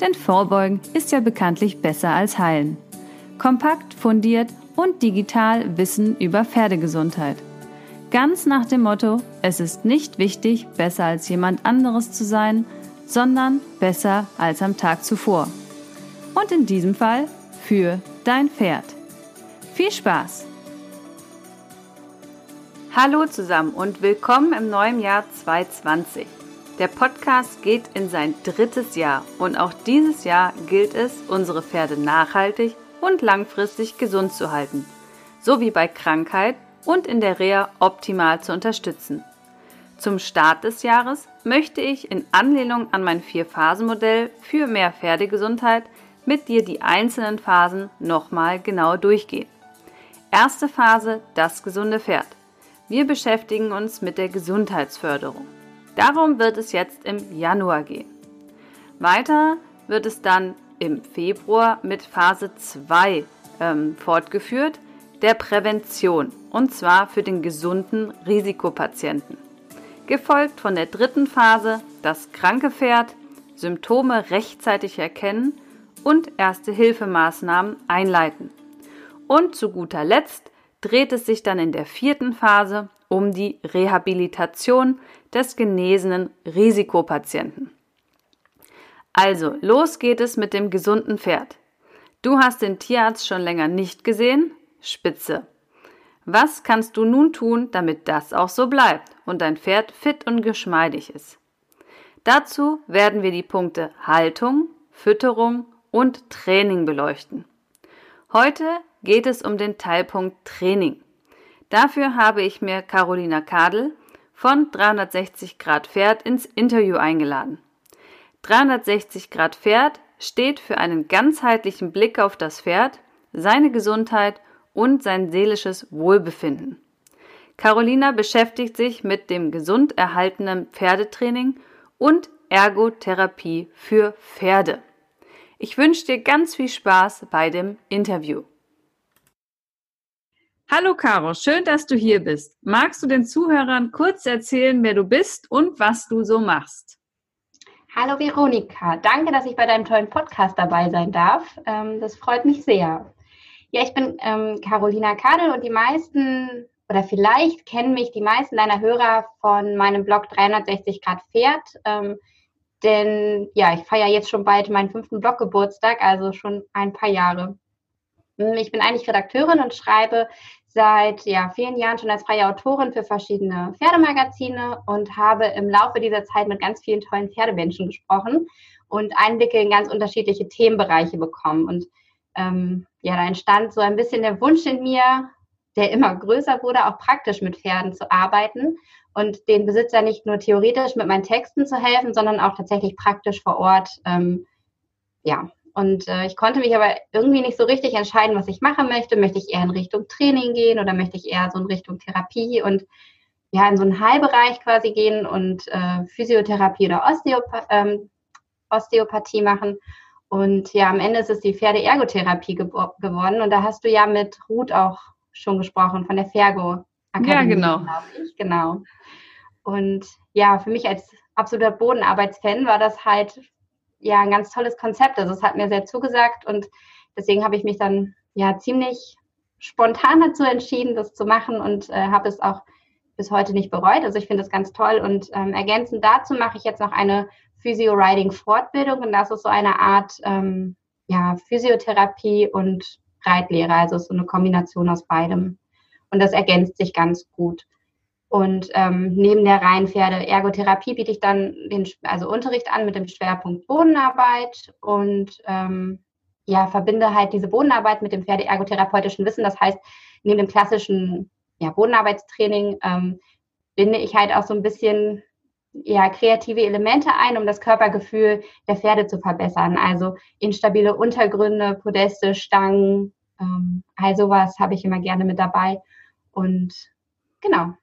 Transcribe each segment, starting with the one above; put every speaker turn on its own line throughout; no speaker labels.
Denn Vorbeugen ist ja bekanntlich besser als Heilen. Kompakt, fundiert und digital Wissen über Pferdegesundheit. Ganz nach dem Motto, es ist nicht wichtig, besser als jemand anderes zu sein, sondern besser als am Tag zuvor. Und in diesem Fall für dein Pferd. Viel Spaß! Hallo zusammen und willkommen im neuen Jahr 2020. Der Podcast geht in sein drittes Jahr und auch dieses Jahr gilt es, unsere Pferde nachhaltig und langfristig gesund zu halten, sowie bei Krankheit und in der Reha optimal zu unterstützen. Zum Start des Jahres möchte ich in Anlehnung an mein Vier-Phasen-Modell für mehr Pferdegesundheit mit dir die einzelnen Phasen nochmal genau durchgehen. Erste Phase, das gesunde Pferd. Wir beschäftigen uns mit der Gesundheitsförderung. Darum wird es jetzt im Januar gehen. Weiter wird es dann im Februar mit Phase 2 ähm, fortgeführt, der Prävention, und zwar für den gesunden Risikopatienten. Gefolgt von der dritten Phase, das kranke Pferd, Symptome rechtzeitig erkennen und erste Hilfemaßnahmen einleiten. Und zu guter Letzt dreht es sich dann in der vierten Phase um die Rehabilitation des genesenen Risikopatienten. Also, los geht es mit dem gesunden Pferd. Du hast den Tierarzt schon länger nicht gesehen? Spitze. Was kannst du nun tun, damit das auch so bleibt und dein Pferd fit und geschmeidig ist? Dazu werden wir die Punkte Haltung, Fütterung und Training beleuchten. Heute geht es um den Teilpunkt Training. Dafür habe ich mir Carolina Kadel von 360 Grad Pferd ins Interview eingeladen. 360 Grad Pferd steht für einen ganzheitlichen Blick auf das Pferd, seine Gesundheit und sein seelisches Wohlbefinden. Carolina beschäftigt sich mit dem gesund erhaltenen Pferdetraining und Ergotherapie für Pferde. Ich wünsche dir ganz viel Spaß bei dem Interview. Hallo Caro, schön, dass du hier bist. Magst du den Zuhörern kurz erzählen, wer du bist und was du so machst?
Hallo Veronika, danke, dass ich bei deinem tollen Podcast dabei sein darf. Ähm, das freut mich sehr. Ja, ich bin ähm, Carolina Kadel und die meisten oder vielleicht kennen mich die meisten deiner Hörer von meinem Blog 360 Grad Pferd. Ähm, denn ja, ich feiere jetzt schon bald meinen fünften Bloggeburtstag, also schon ein paar Jahre. Hm, ich bin eigentlich Redakteurin und schreibe seit ja, vielen Jahren schon als freie Autorin für verschiedene Pferdemagazine und habe im Laufe dieser Zeit mit ganz vielen tollen Pferdemenschen gesprochen und Einblicke in ganz unterschiedliche Themenbereiche bekommen. Und ähm, ja, da entstand so ein bisschen der Wunsch in mir, der immer größer wurde, auch praktisch mit Pferden zu arbeiten und den Besitzer nicht nur theoretisch mit meinen Texten zu helfen, sondern auch tatsächlich praktisch vor Ort ähm, ja, und äh, ich konnte mich aber irgendwie nicht so richtig entscheiden, was ich machen möchte. Möchte ich eher in Richtung Training gehen oder möchte ich eher so in Richtung Therapie und ja, in so einen Heilbereich quasi gehen und äh, Physiotherapie oder Osteopa ähm, Osteopathie machen. Und ja, am Ende ist es die Pferdeergotherapie ge geworden. Und da hast du ja mit Ruth auch schon gesprochen, von der Fergo
Akademie. Ja, genau.
Ich. Genau. Und ja, für mich als absoluter Bodenarbeitsfan war das halt ja ein ganz tolles Konzept. Also es hat mir sehr zugesagt und deswegen habe ich mich dann ja ziemlich spontan dazu entschieden, das zu machen und äh, habe es auch bis heute nicht bereut. Also ich finde es ganz toll und ähm, ergänzend dazu mache ich jetzt noch eine Physio-Riding-Fortbildung und das ist so eine Art ähm, ja, Physiotherapie und Reitlehre, also so eine Kombination aus beidem. Und das ergänzt sich ganz gut. Und ähm, neben der reinen Pferde-Ergotherapie biete ich dann den also Unterricht an mit dem Schwerpunkt Bodenarbeit und ähm, ja, verbinde halt diese Bodenarbeit mit dem Pferde-ergotherapeutischen Wissen. Das heißt, neben dem klassischen ja, Bodenarbeitstraining ähm, binde ich halt auch so ein bisschen ja, kreative Elemente ein, um das Körpergefühl der Pferde zu verbessern. Also instabile Untergründe, Podeste, Stangen, ähm, all sowas habe ich immer gerne mit dabei. Und genau.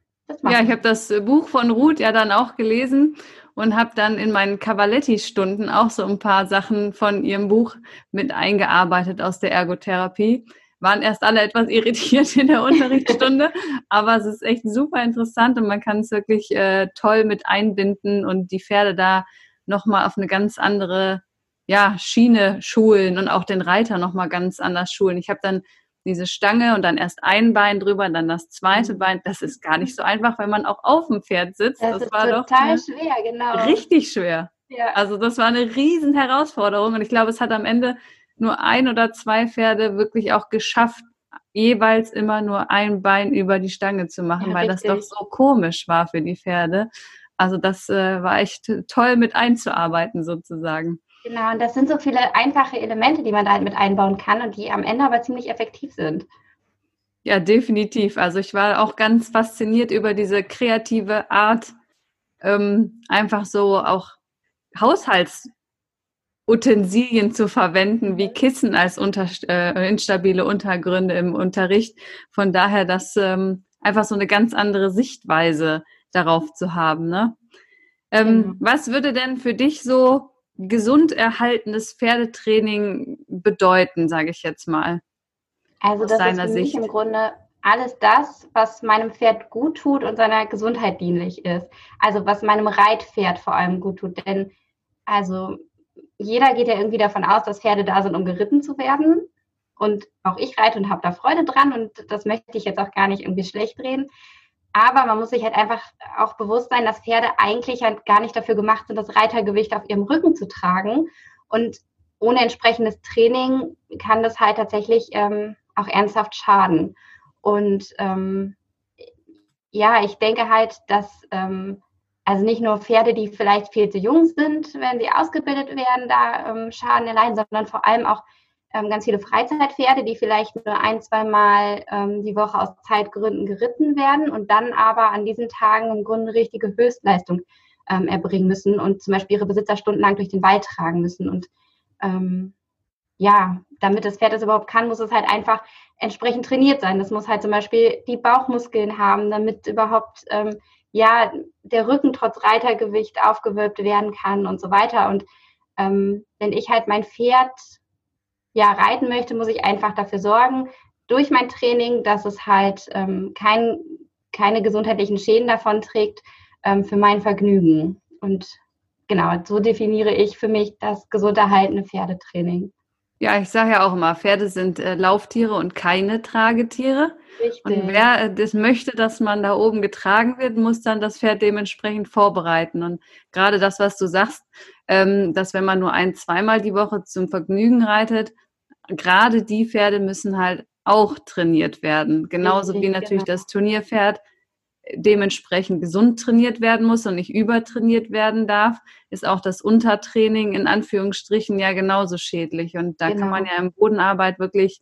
Ja, ich habe das Buch von Ruth ja dann auch gelesen und habe dann in meinen Cavaletti-Stunden auch so ein paar Sachen von ihrem Buch mit eingearbeitet aus der Ergotherapie. Waren erst alle etwas irritiert in der Unterrichtsstunde, aber es ist echt super interessant und man kann es wirklich äh, toll mit einbinden und die Pferde da nochmal auf eine ganz andere ja, Schiene schulen und auch den Reiter nochmal ganz anders schulen. Ich habe dann diese Stange und dann erst ein Bein drüber, dann das zweite mhm. Bein. Das ist gar nicht so einfach, wenn man auch auf dem Pferd sitzt.
Das, das war total schwer, genau.
Richtig schwer. Ja. Also das war eine riesen Herausforderung und ich glaube, es hat am Ende nur ein oder zwei Pferde wirklich auch geschafft, jeweils immer nur ein Bein über die Stange zu machen, ja, weil richtig. das doch so komisch war für die Pferde. Also das äh, war echt toll mit einzuarbeiten sozusagen.
Genau, und das sind so viele einfache Elemente, die man da halt mit einbauen kann und die am Ende aber ziemlich effektiv sind.
Ja, definitiv. Also ich war auch ganz fasziniert über diese kreative Art, ähm, einfach so auch Haushaltsutensilien zu verwenden, wie Kissen als unter, äh, instabile Untergründe im Unterricht. Von daher, das ähm, einfach so eine ganz andere Sichtweise darauf zu haben. Ne? Ähm, mhm. Was würde denn für dich so gesund erhaltenes Pferdetraining bedeuten, sage ich jetzt mal?
Also das ist für Sicht. mich im Grunde alles das, was meinem Pferd gut tut und seiner Gesundheit dienlich ist. Also was meinem Reitpferd vor allem gut tut. Denn also jeder geht ja irgendwie davon aus, dass Pferde da sind, um geritten zu werden. Und auch ich reite und habe da Freude dran und das möchte ich jetzt auch gar nicht irgendwie schlecht reden. Aber man muss sich halt einfach auch bewusst sein, dass Pferde eigentlich halt gar nicht dafür gemacht sind, das Reitergewicht auf ihrem Rücken zu tragen. Und ohne entsprechendes Training kann das halt tatsächlich ähm, auch ernsthaft schaden. Und ähm, ja, ich denke halt, dass ähm, also nicht nur Pferde, die vielleicht viel zu jung sind, wenn sie ausgebildet werden, da ähm, Schaden erleiden, sondern vor allem auch ähm, ganz viele Freizeitpferde, die vielleicht nur ein, zwei Mal ähm, die Woche aus Zeitgründen geritten werden und dann aber an diesen Tagen im Grunde richtige Höchstleistung ähm, erbringen müssen und zum Beispiel ihre Besitzer stundenlang durch den Wald tragen müssen. Und ähm, ja, damit das Pferd das überhaupt kann, muss es halt einfach entsprechend trainiert sein. Das muss halt zum Beispiel die Bauchmuskeln haben, damit überhaupt ähm, ja der Rücken trotz Reitergewicht aufgewölbt werden kann und so weiter. Und ähm, wenn ich halt mein Pferd ja, reiten möchte, muss ich einfach dafür sorgen, durch mein Training, dass es halt ähm, kein, keine gesundheitlichen Schäden davon trägt ähm, für mein Vergnügen. Und genau, so definiere ich für mich das gesund erhaltene Pferdetraining.
Ja, ich sage ja auch immer, Pferde sind äh, Lauftiere und keine Tragetiere. Richtig. Und wer äh, das möchte, dass man da oben getragen wird, muss dann das Pferd dementsprechend vorbereiten. Und gerade das, was du sagst, ähm, dass wenn man nur ein, zweimal die Woche zum Vergnügen reitet, gerade die Pferde müssen halt auch trainiert werden. Genauso wie natürlich genau. das Turnierpferd dementsprechend gesund trainiert werden muss und nicht übertrainiert werden darf, ist auch das Untertraining in Anführungsstrichen ja genauso schädlich. Und da genau. kann man genau. ja im Bodenarbeit wirklich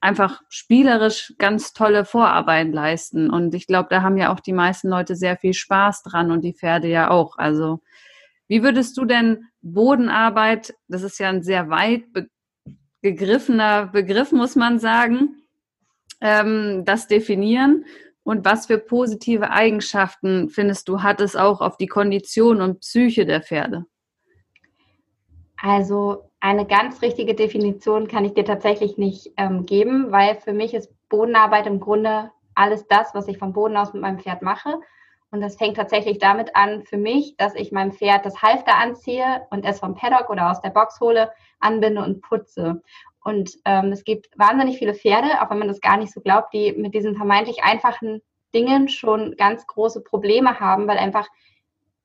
einfach spielerisch ganz tolle Vorarbeit leisten. Und ich glaube, da haben ja auch die meisten Leute sehr viel Spaß dran und die Pferde ja auch. Also wie würdest du denn Bodenarbeit, das ist ja ein sehr weit gegriffener Begriff, muss man sagen, ähm, das definieren? Und was für positive Eigenschaften findest du, hat es auch auf die Kondition und Psyche der Pferde?
Also eine ganz richtige Definition kann ich dir tatsächlich nicht ähm, geben, weil für mich ist Bodenarbeit im Grunde alles das, was ich vom Boden aus mit meinem Pferd mache. Und das fängt tatsächlich damit an für mich, dass ich meinem Pferd das Halfter anziehe und es vom Paddock oder aus der Box hole, anbinde und putze. Und ähm, es gibt wahnsinnig viele Pferde, auch wenn man das gar nicht so glaubt, die mit diesen vermeintlich einfachen Dingen schon ganz große Probleme haben, weil einfach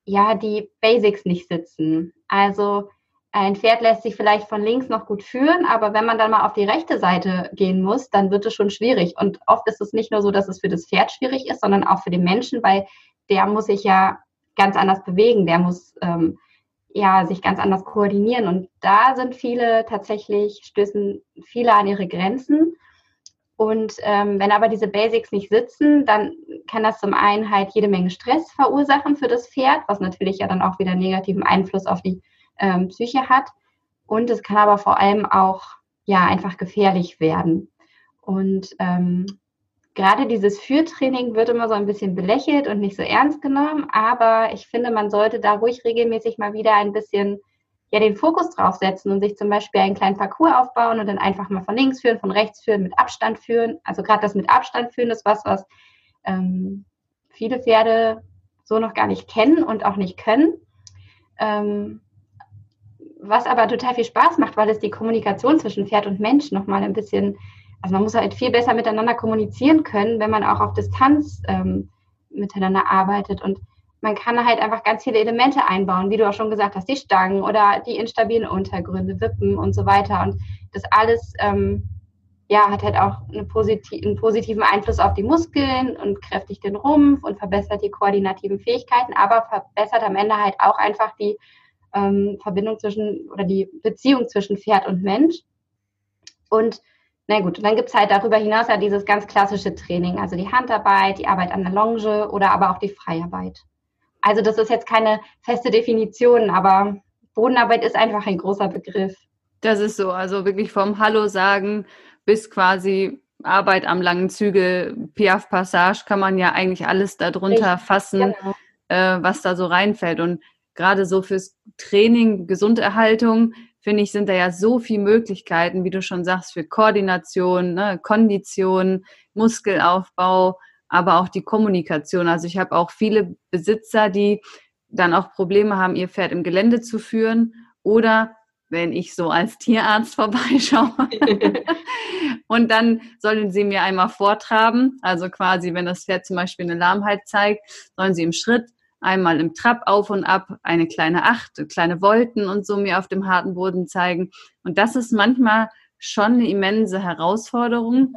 ja die Basics nicht sitzen. Also ein Pferd lässt sich vielleicht von links noch gut führen, aber wenn man dann mal auf die rechte Seite gehen muss, dann wird es schon schwierig. Und oft ist es nicht nur so, dass es für das Pferd schwierig ist, sondern auch für den Menschen, weil der muss sich ja ganz anders bewegen, der muss ähm, ja sich ganz anders koordinieren. Und da sind viele tatsächlich, stößen viele an ihre Grenzen. Und ähm, wenn aber diese Basics nicht sitzen, dann kann das zum einen halt jede Menge Stress verursachen für das Pferd, was natürlich ja dann auch wieder negativen Einfluss auf die ähm, Psyche hat. Und es kann aber vor allem auch ja einfach gefährlich werden. Und ähm, gerade dieses Führtraining wird immer so ein bisschen belächelt und nicht so ernst genommen, aber ich finde, man sollte da ruhig regelmäßig mal wieder ein bisschen ja den Fokus drauf setzen und sich zum Beispiel einen kleinen Parcours aufbauen und dann einfach mal von links führen, von rechts führen, mit Abstand führen. Also gerade das mit Abstand führen ist was, was ähm, viele Pferde so noch gar nicht kennen und auch nicht können. Ähm, was aber total viel Spaß macht, weil es die Kommunikation zwischen Pferd und Mensch nochmal ein bisschen, also man muss halt viel besser miteinander kommunizieren können, wenn man auch auf Distanz ähm, miteinander arbeitet. Und man kann halt einfach ganz viele Elemente einbauen, wie du auch schon gesagt hast, die Stangen oder die instabilen Untergründe, Wippen und so weiter. Und das alles ähm, ja, hat halt auch eine posit einen positiven Einfluss auf die Muskeln und kräftigt den Rumpf und verbessert die koordinativen Fähigkeiten, aber verbessert am Ende halt auch einfach die ähm, Verbindung zwischen oder die Beziehung zwischen Pferd und Mensch. Und na gut, dann gibt es halt darüber hinaus ja dieses ganz klassische Training, also die Handarbeit, die Arbeit an der Longe oder aber auch die Freiarbeit. Also das ist jetzt keine feste Definition, aber Bodenarbeit ist einfach ein großer Begriff.
Das ist so, also wirklich vom Hallo sagen bis quasi Arbeit am langen Zügel, Piaf Passage, kann man ja eigentlich alles darunter Richtig, fassen, genau. äh, was da so reinfällt. Und gerade so fürs Training, Gesunderhaltung, finde ich, sind da ja so viele Möglichkeiten, wie du schon sagst, für Koordination, ne, Kondition, Muskelaufbau, aber auch die Kommunikation. Also ich habe auch viele Besitzer, die dann auch Probleme haben, ihr Pferd im Gelände zu führen oder wenn ich so als Tierarzt vorbeischaue. und dann sollen sie mir einmal vortraben, also quasi, wenn das Pferd zum Beispiel eine Lahmheit zeigt, sollen sie im Schritt einmal im Trab auf und ab eine kleine Acht, kleine Wolken und so mir auf dem harten Boden zeigen. Und das ist manchmal schon eine immense Herausforderung,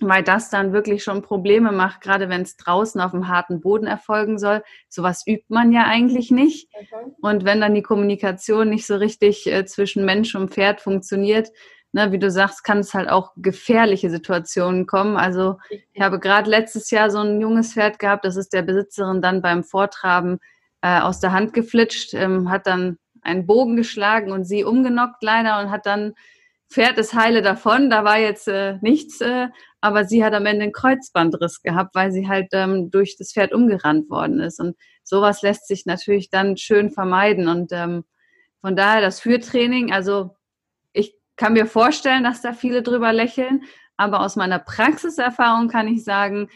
weil das dann wirklich schon Probleme macht, gerade wenn es draußen auf dem harten Boden erfolgen soll. Sowas übt man ja eigentlich nicht. Okay. Und wenn dann die Kommunikation nicht so richtig äh, zwischen Mensch und Pferd funktioniert, ne, wie du sagst, kann es halt auch gefährliche Situationen kommen. Also ich habe gerade letztes Jahr so ein junges Pferd gehabt, das ist der Besitzerin dann beim Vortraben äh, aus der Hand geflitscht, ähm, hat dann einen Bogen geschlagen und sie umgenockt leider und hat dann Pferd ist heile davon, da war jetzt äh, nichts, äh, aber sie hat am Ende einen Kreuzbandriss gehabt, weil sie halt ähm, durch das Pferd umgerannt worden ist. Und sowas lässt sich natürlich dann schön vermeiden. Und ähm, von daher das Führtraining, also kann mir vorstellen, dass da viele drüber lächeln, aber aus meiner Praxiserfahrung kann ich sagen,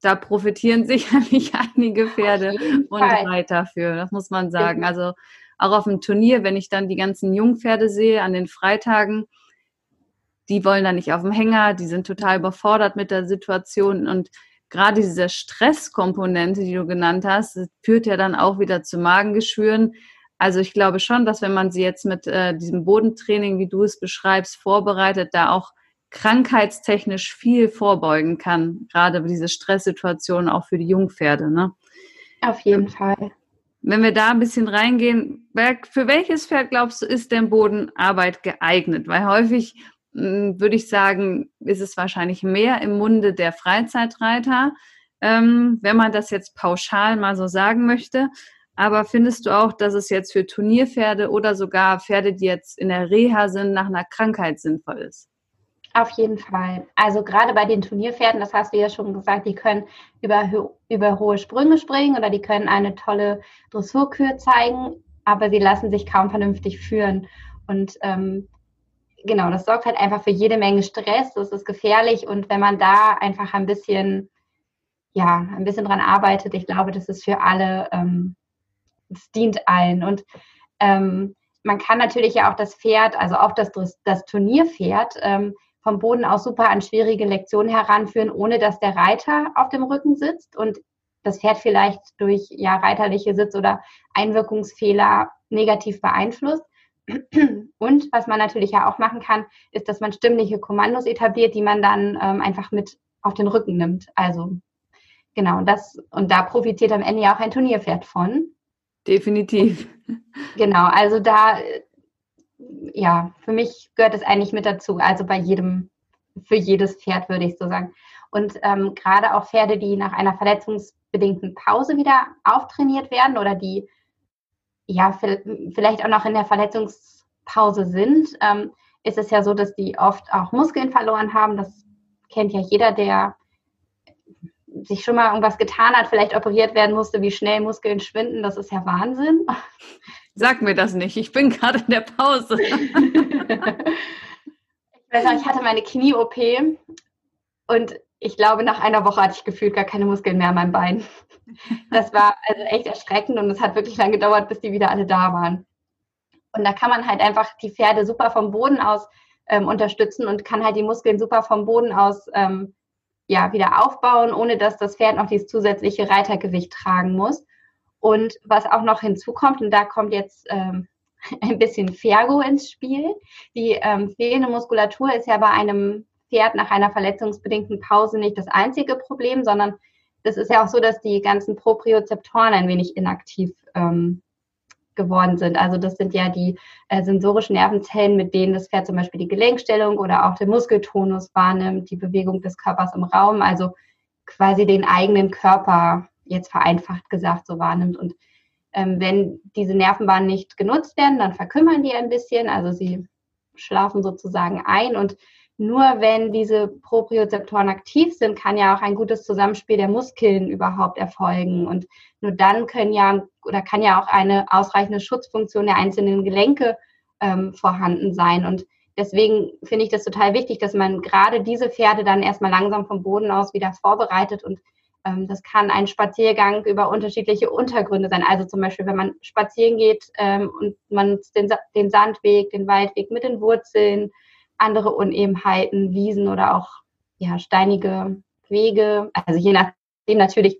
da profitieren sicherlich einige Pferde und Reiter für, das muss man sagen. Also auch auf dem Turnier, wenn ich dann die ganzen Jungpferde sehe an den Freitagen, die wollen dann nicht auf dem Hänger, die sind total überfordert mit der Situation und gerade diese Stresskomponente, die du genannt hast, führt ja dann auch wieder zu Magengeschwüren. Also ich glaube schon, dass wenn man sie jetzt mit äh, diesem Bodentraining, wie du es beschreibst, vorbereitet, da auch krankheitstechnisch viel vorbeugen kann, gerade diese Stresssituationen auch für die Jungpferde. Ne?
Auf jeden Fall.
Wenn wir da ein bisschen reingehen, für welches Pferd glaubst du, ist denn Bodenarbeit geeignet? Weil häufig hm, würde ich sagen, ist es wahrscheinlich mehr im Munde der Freizeitreiter, ähm, wenn man das jetzt pauschal mal so sagen möchte. Aber findest du auch, dass es jetzt für Turnierpferde oder sogar Pferde, die jetzt in der Reha sind, nach einer Krankheit sinnvoll ist?
Auf jeden Fall. Also gerade bei den Turnierpferden, das hast du ja schon gesagt, die können über, über hohe Sprünge springen oder die können eine tolle Dressurkür zeigen, aber sie lassen sich kaum vernünftig führen. Und ähm, genau, das sorgt halt einfach für jede Menge Stress, das ist gefährlich und wenn man da einfach ein bisschen, ja, ein bisschen dran arbeitet, ich glaube, das ist für alle, ähm, es dient allen. Und ähm, man kann natürlich ja auch das Pferd, also auch das, das Turnierpferd, ähm, vom Boden aus super an schwierige Lektionen heranführen, ohne dass der Reiter auf dem Rücken sitzt und das Pferd vielleicht durch ja, reiterliche Sitz- oder Einwirkungsfehler negativ beeinflusst. Und was man natürlich ja auch machen kann, ist, dass man stimmliche Kommandos etabliert, die man dann ähm, einfach mit auf den Rücken nimmt. Also genau, das und da profitiert am Ende ja auch ein Turnierpferd von.
Definitiv.
Genau, also da ja, für mich gehört es eigentlich mit dazu. Also bei jedem für jedes Pferd, würde ich so sagen. Und ähm, gerade auch Pferde, die nach einer verletzungsbedingten Pause wieder auftrainiert werden oder die ja vielleicht auch noch in der Verletzungspause sind, ähm, ist es ja so, dass die oft auch Muskeln verloren haben. Das kennt ja jeder, der sich schon mal irgendwas getan hat, vielleicht operiert werden musste, wie schnell Muskeln schwinden. Das ist ja Wahnsinn.
Sag mir das nicht, ich bin gerade in der Pause. ich
weiß noch, ich hatte meine Knie-OP und ich glaube, nach einer Woche hatte ich gefühlt gar keine Muskeln mehr an meinem Bein. Das war also echt erschreckend und es hat wirklich lange gedauert, bis die wieder alle da waren. Und da kann man halt einfach die Pferde super vom Boden aus ähm, unterstützen und kann halt die Muskeln super vom Boden aus ähm, ja, wieder aufbauen, ohne dass das Pferd noch dieses zusätzliche Reitergewicht tragen muss. Und was auch noch hinzukommt, und da kommt jetzt ähm, ein bisschen Fergo ins Spiel. Die ähm, fehlende Muskulatur ist ja bei einem Pferd nach einer verletzungsbedingten Pause nicht das einzige Problem, sondern das ist ja auch so, dass die ganzen Propriozeptoren ein wenig inaktiv ähm, geworden sind. Also das sind ja die äh, sensorischen Nervenzellen, mit denen das Pferd zum Beispiel die Gelenkstellung oder auch den Muskeltonus wahrnimmt, die Bewegung des Körpers im Raum, also quasi den eigenen Körper jetzt vereinfacht gesagt so wahrnimmt. Und ähm, wenn diese Nervenbahnen nicht genutzt werden, dann verkümmern die ein bisschen, also sie schlafen sozusagen ein und nur wenn diese Propriozeptoren aktiv sind, kann ja auch ein gutes Zusammenspiel der Muskeln überhaupt erfolgen. Und nur dann können ja oder kann ja auch eine ausreichende Schutzfunktion der einzelnen Gelenke ähm, vorhanden sein. Und deswegen finde ich das total wichtig, dass man gerade diese Pferde dann erstmal langsam vom Boden aus wieder vorbereitet. Und ähm, das kann ein Spaziergang über unterschiedliche Untergründe sein. Also zum Beispiel, wenn man spazieren geht ähm, und man den, den Sandweg, den Waldweg mit den Wurzeln, andere Unebenheiten, Wiesen oder auch ja, steinige Wege. Also je nachdem natürlich,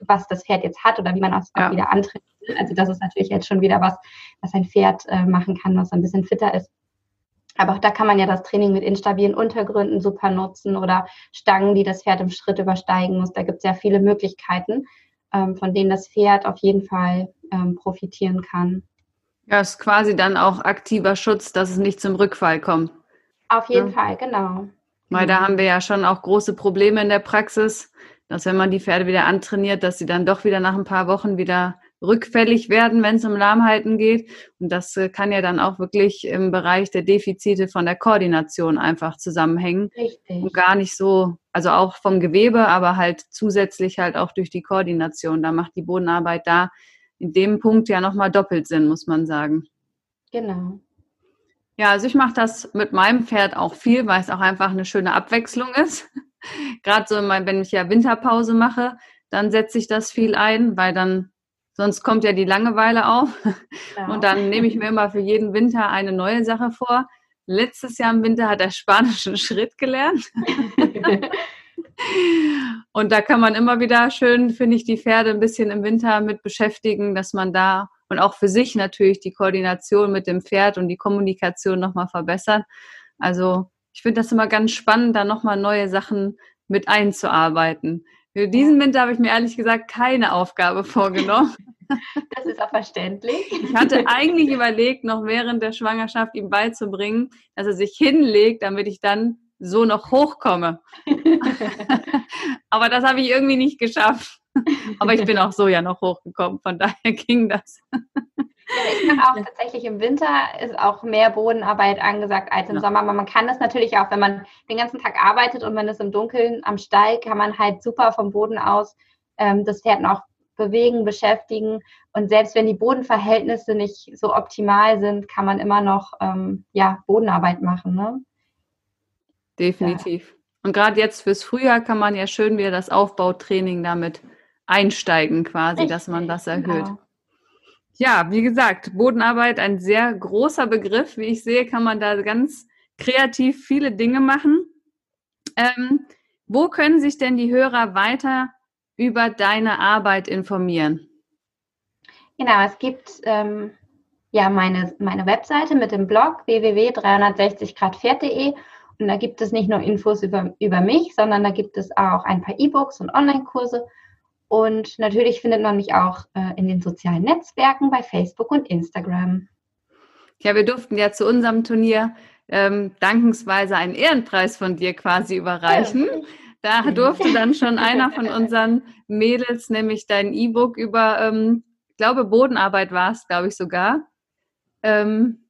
was das Pferd jetzt hat oder wie man es auch ja. wieder antritt. Also das ist natürlich jetzt schon wieder was, was ein Pferd äh, machen kann, was ein bisschen fitter ist. Aber auch da kann man ja das Training mit instabilen Untergründen super nutzen oder Stangen, die das Pferd im Schritt übersteigen muss. Da gibt es ja viele Möglichkeiten, ähm, von denen das Pferd auf jeden Fall ähm, profitieren kann.
Ja, ist quasi dann auch aktiver Schutz, dass es nicht zum Rückfall kommt.
Auf jeden ja. Fall, genau.
Weil da haben wir ja schon auch große Probleme in der Praxis, dass wenn man die Pferde wieder antrainiert, dass sie dann doch wieder nach ein paar Wochen wieder rückfällig werden, wenn es um Lahmheiten geht. Und das äh, kann ja dann auch wirklich im Bereich der Defizite von der Koordination einfach zusammenhängen. Richtig. Und gar nicht so, also auch vom Gewebe, aber halt zusätzlich halt auch durch die Koordination. Da macht die Bodenarbeit da in dem Punkt ja nochmal doppelt Sinn, muss man sagen.
Genau.
Ja, also ich mache das mit meinem Pferd auch viel, weil es auch einfach eine schöne Abwechslung ist. Gerade so, wenn ich ja Winterpause mache, dann setze ich das viel ein, weil dann sonst kommt ja die Langeweile auf. Ja. Und dann nehme ich mir immer für jeden Winter eine neue Sache vor. Letztes Jahr im Winter hat er spanischen Schritt gelernt. Und da kann man immer wieder schön, finde ich, die Pferde ein bisschen im Winter mit beschäftigen, dass man da und auch für sich natürlich die Koordination mit dem Pferd und die Kommunikation nochmal verbessern. Also ich finde das immer ganz spannend, da nochmal neue Sachen mit einzuarbeiten. Für diesen Winter habe ich mir ehrlich gesagt keine Aufgabe vorgenommen.
Das ist auch verständlich.
Ich hatte eigentlich überlegt, noch während der Schwangerschaft ihm beizubringen, dass er sich hinlegt, damit ich dann so noch hochkomme. Aber das habe ich irgendwie nicht geschafft. Aber ich bin auch so ja noch hochgekommen, von daher ging das.
Ja, ich mache auch tatsächlich im Winter ist auch mehr Bodenarbeit angesagt als im ja. Sommer. Aber man kann das natürlich auch, wenn man den ganzen Tag arbeitet und man ist im Dunkeln am Stall, kann man halt super vom Boden aus ähm, das Pferd noch bewegen, beschäftigen. Und selbst wenn die Bodenverhältnisse nicht so optimal sind, kann man immer noch ähm, ja, Bodenarbeit machen. Ne?
Definitiv. Ja. Und gerade jetzt fürs Frühjahr kann man ja schön wieder das Aufbautraining damit einsteigen quasi, Richtig, dass man das erhöht. Genau. Ja, wie gesagt, Bodenarbeit ein sehr großer Begriff. Wie ich sehe, kann man da ganz kreativ viele Dinge machen. Ähm, wo können sich denn die Hörer weiter über deine Arbeit informieren?
Genau, es gibt ähm, ja meine, meine Webseite mit dem Blog www.360gradpferd.de und da gibt es nicht nur Infos über, über mich, sondern da gibt es auch ein paar E-Books und Online-Kurse und natürlich findet man mich auch äh, in den sozialen Netzwerken bei Facebook und Instagram.
Ja, wir durften ja zu unserem Turnier ähm, dankensweise einen Ehrenpreis von dir quasi überreichen. Da durfte dann schon einer von unseren Mädels nämlich dein E-Book über, ähm, ich glaube, Bodenarbeit war es, glaube ich sogar, ähm,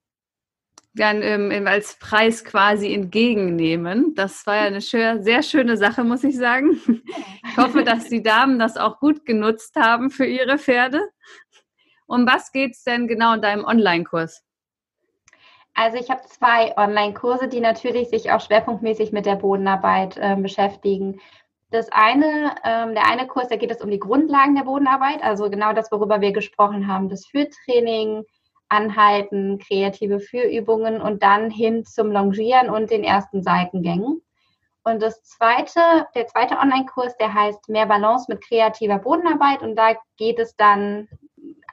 dann ähm, als Preis quasi entgegennehmen. Das war ja eine schön, sehr schöne Sache, muss ich sagen. Ich hoffe, dass die Damen das auch gut genutzt haben für ihre Pferde. Um was geht es denn genau in deinem Online-Kurs?
Also ich habe zwei Online-Kurse, die natürlich sich auch schwerpunktmäßig mit der Bodenarbeit äh, beschäftigen. Das eine, ähm, der eine Kurs, da geht es um die Grundlagen der Bodenarbeit, also genau das, worüber wir gesprochen haben, das Führtraining, Anhalten, kreative Führübungen und dann hin zum Longieren und den ersten Seitengängen. Und das zweite, der zweite Online-Kurs, der heißt Mehr Balance mit kreativer Bodenarbeit und da geht es dann,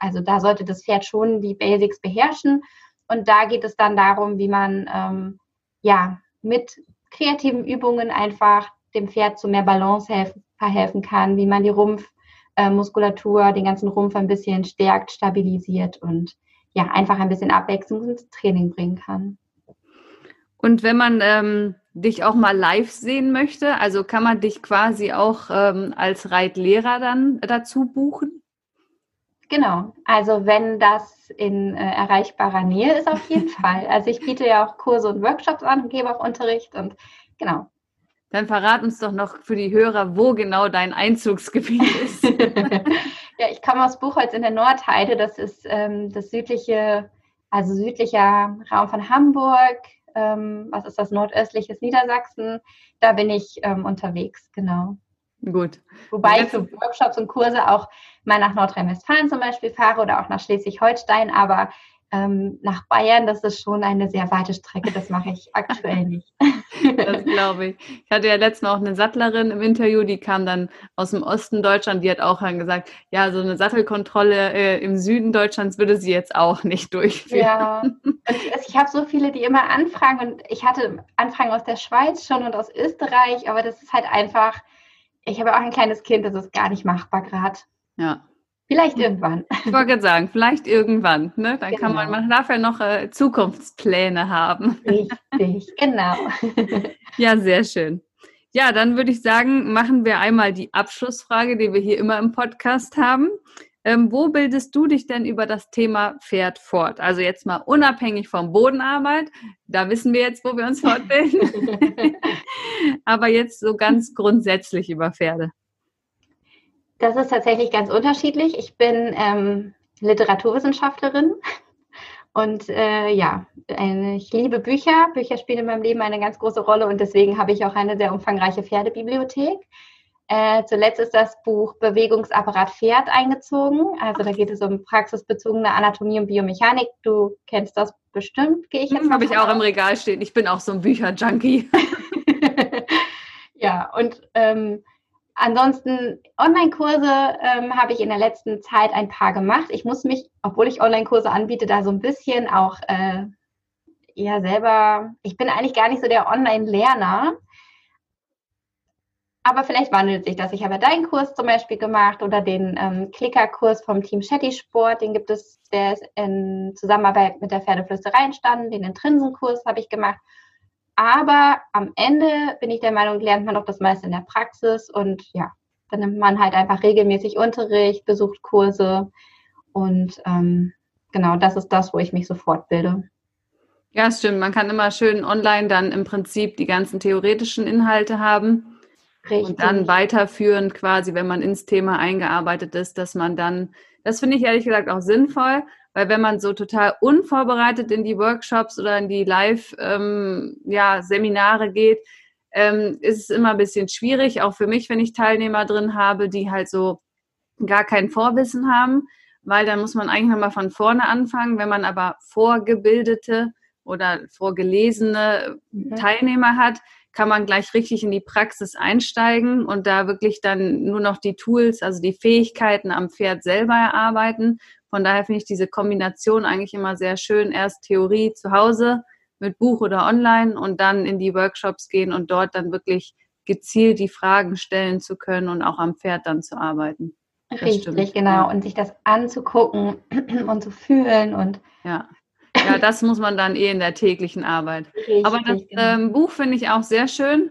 also da sollte das Pferd schon die Basics beherrschen und da geht es dann darum, wie man ähm, ja mit kreativen Übungen einfach dem Pferd zu mehr Balance helfen, verhelfen kann, wie man die Rumpfmuskulatur, äh, den ganzen Rumpf ein bisschen stärkt, stabilisiert und ja, einfach ein bisschen Abwechslung ins Training bringen kann.
Und wenn man ähm, dich auch mal live sehen möchte, also kann man dich quasi auch ähm, als Reitlehrer dann dazu buchen?
Genau, also wenn das in äh, erreichbarer Nähe ist, auf jeden Fall. Also ich biete ja auch Kurse und Workshops an und gebe auch Unterricht und genau.
Dann verrat uns doch noch für die Hörer, wo genau dein Einzugsgebiet ist.
ja, ich komme aus Buchholz in der Nordheide. Das ist ähm, das südliche, also südlicher Raum von Hamburg. Ähm, was ist das? Nordöstliches Niedersachsen. Da bin ich ähm, unterwegs, genau.
Gut.
Wobei ich für Workshops und Kurse auch mal nach Nordrhein-Westfalen zum Beispiel fahre oder auch nach Schleswig-Holstein, aber ähm, nach Bayern, das ist schon eine sehr weite Strecke, das mache ich aktuell nicht.
Das glaube ich. Ich hatte ja letztens auch eine Sattlerin im Interview, die kam dann aus dem Osten Deutschland, die hat auch dann gesagt, ja, so eine Sattelkontrolle äh, im Süden Deutschlands würde sie jetzt auch nicht durchführen. Ja,
ich habe so viele, die immer anfragen und ich hatte Anfragen aus der Schweiz schon und aus Österreich, aber das ist halt einfach, ich habe auch ein kleines Kind, das ist gar nicht machbar gerade.
Ja.
Vielleicht irgendwann.
Ich wollte gerade sagen, vielleicht irgendwann. Ne? Dann genau. kann man, genau. man darf ja noch äh, Zukunftspläne haben.
Richtig, genau.
ja, sehr schön. Ja, dann würde ich sagen, machen wir einmal die Abschlussfrage, die wir hier immer im Podcast haben. Ähm, wo bildest du dich denn über das Thema Pferd fort? Also jetzt mal unabhängig vom Bodenarbeit, da wissen wir jetzt, wo wir uns fortbilden. Aber jetzt so ganz grundsätzlich über Pferde.
Das ist tatsächlich ganz unterschiedlich. Ich bin ähm, Literaturwissenschaftlerin und äh, ja, ich liebe Bücher. Bücher spielen in meinem Leben eine ganz große Rolle und deswegen habe ich auch eine sehr umfangreiche Pferdebibliothek. Äh, zuletzt ist das Buch Bewegungsapparat Pferd eingezogen. Also da geht es um praxisbezogene Anatomie und Biomechanik. Du kennst das bestimmt, gehe ich
jetzt hm, Habe ich auch im Regal stehen. Ich bin auch so ein Bücherjunkie.
ja, und ähm, ansonsten Online-Kurse ähm, habe ich in der letzten Zeit ein paar gemacht. Ich muss mich, obwohl ich Online-Kurse anbiete, da so ein bisschen auch äh, eher selber, ich bin eigentlich gar nicht so der Online-Lerner. Aber vielleicht wandelt sich das. Ich habe deinen Kurs zum Beispiel gemacht oder den ähm, Klicker-Kurs vom Team Shetty Sport. Den gibt es, der ist in Zusammenarbeit mit der Pferdeflüsterei entstanden. Den Intrinsenkurs habe ich gemacht. Aber am Ende bin ich der Meinung, lernt man doch das meiste in der Praxis und ja, dann nimmt man halt einfach regelmäßig Unterricht, besucht Kurse und ähm, genau das ist das, wo ich mich so fortbilde.
Ja, stimmt. Man kann immer schön online dann im Prinzip die ganzen theoretischen Inhalte haben Richtig. Und dann weiterführend quasi, wenn man ins Thema eingearbeitet ist, dass man dann, das finde ich ehrlich gesagt auch sinnvoll, weil wenn man so total unvorbereitet in die Workshops oder in die Live-Seminare ähm, ja, geht, ähm, ist es immer ein bisschen schwierig, auch für mich, wenn ich Teilnehmer drin habe, die halt so gar kein Vorwissen haben, weil dann muss man eigentlich nochmal von vorne anfangen. Wenn man aber vorgebildete oder vorgelesene mhm. Teilnehmer hat, kann man gleich richtig in die Praxis einsteigen und da wirklich dann nur noch die Tools, also die Fähigkeiten am Pferd selber erarbeiten. Von daher finde ich diese Kombination eigentlich immer sehr schön. Erst Theorie zu Hause mit Buch oder online und dann in die Workshops gehen und dort dann wirklich gezielt die Fragen stellen zu können und auch am Pferd dann zu arbeiten.
Das Richtig, stimmt. genau. Und sich das anzugucken und zu fühlen und
ja. Ja, das muss man dann eh in der täglichen Arbeit. Richtig, Aber das genau. ähm, Buch finde ich auch sehr schön.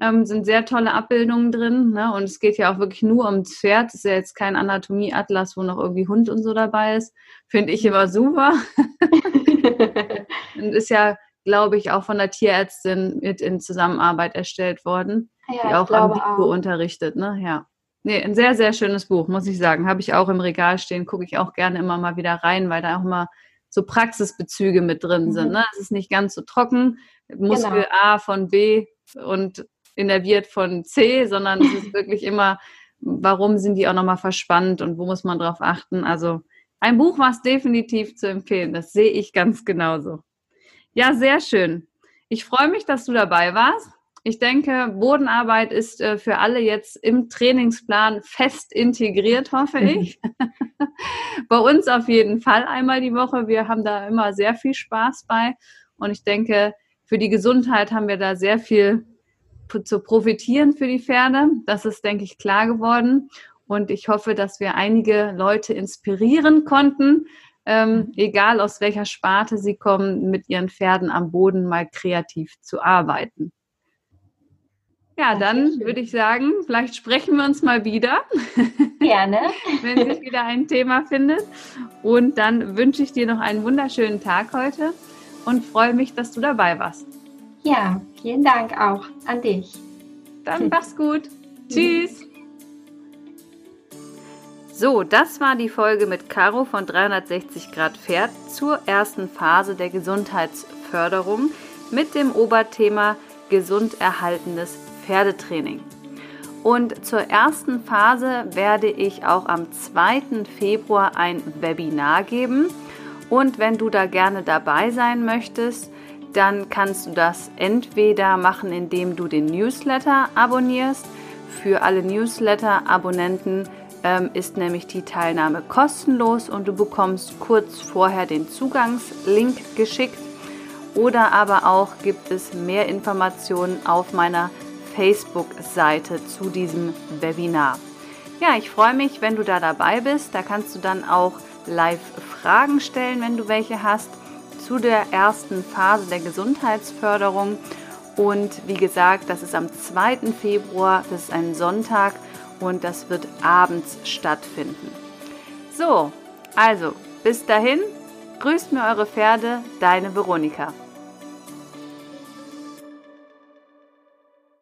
Ähm, sind sehr tolle Abbildungen drin. Ne? Und es geht ja auch wirklich nur ums Pferd. Es ist ja jetzt kein Anatomieatlas, wo noch irgendwie Hund und so dabei ist. Finde ich immer super. und ist ja, glaube ich, auch von der Tierärztin mit in Zusammenarbeit erstellt worden, ja, die auch am Vico unterrichtet. Ne? Ja. Nee, ein sehr, sehr schönes Buch, muss ich sagen. Habe ich auch im Regal stehen, gucke ich auch gerne immer mal wieder rein, weil da auch immer so Praxisbezüge mit drin sind. Mhm. Ne? Es ist nicht ganz so trocken, Muskel genau. A von B und innerviert von C, sondern es ist wirklich immer, warum sind die auch nochmal verspannt und wo muss man drauf achten. Also ein Buch war es definitiv zu empfehlen. Das sehe ich ganz genauso. Ja, sehr schön. Ich freue mich, dass du dabei warst. Ich denke, Bodenarbeit ist äh, für alle jetzt im Trainingsplan fest integriert, hoffe ich. bei uns auf jeden Fall einmal die Woche. Wir haben da immer sehr viel Spaß bei. Und ich denke, für die Gesundheit haben wir da sehr viel zu profitieren für die Pferde. Das ist, denke ich, klar geworden. Und ich hoffe, dass wir einige Leute inspirieren konnten, ähm, egal aus welcher Sparte sie kommen, mit ihren Pferden am Boden mal kreativ zu arbeiten. Ja, dann würde ich sagen, vielleicht sprechen wir uns mal wieder.
Gerne.
wenn sich wieder ein Thema findet. Und dann wünsche ich dir noch einen wunderschönen Tag heute und freue mich, dass du dabei warst.
Ja, vielen Dank auch an dich.
Dann mach's gut. Tschüss. So, das war die Folge mit Caro von 360 Grad Pferd zur ersten Phase der Gesundheitsförderung mit dem Oberthema gesund erhaltenes Pferdetraining. Und zur ersten Phase werde ich auch am 2. Februar ein Webinar geben. Und wenn du da gerne dabei sein möchtest, dann kannst du das entweder machen, indem du den Newsletter abonnierst. Für alle Newsletter-Abonnenten ähm, ist nämlich die Teilnahme kostenlos und du bekommst kurz vorher den Zugangslink geschickt. Oder aber auch gibt es mehr Informationen auf meiner Facebook-Seite zu diesem Webinar. Ja, ich freue mich, wenn du da dabei bist. Da kannst du dann auch live Fragen stellen, wenn du welche hast zu der ersten Phase der Gesundheitsförderung. Und wie gesagt, das ist am 2. Februar, das ist ein Sonntag und das wird abends stattfinden. So, also bis dahin, grüßt mir eure Pferde, deine Veronika.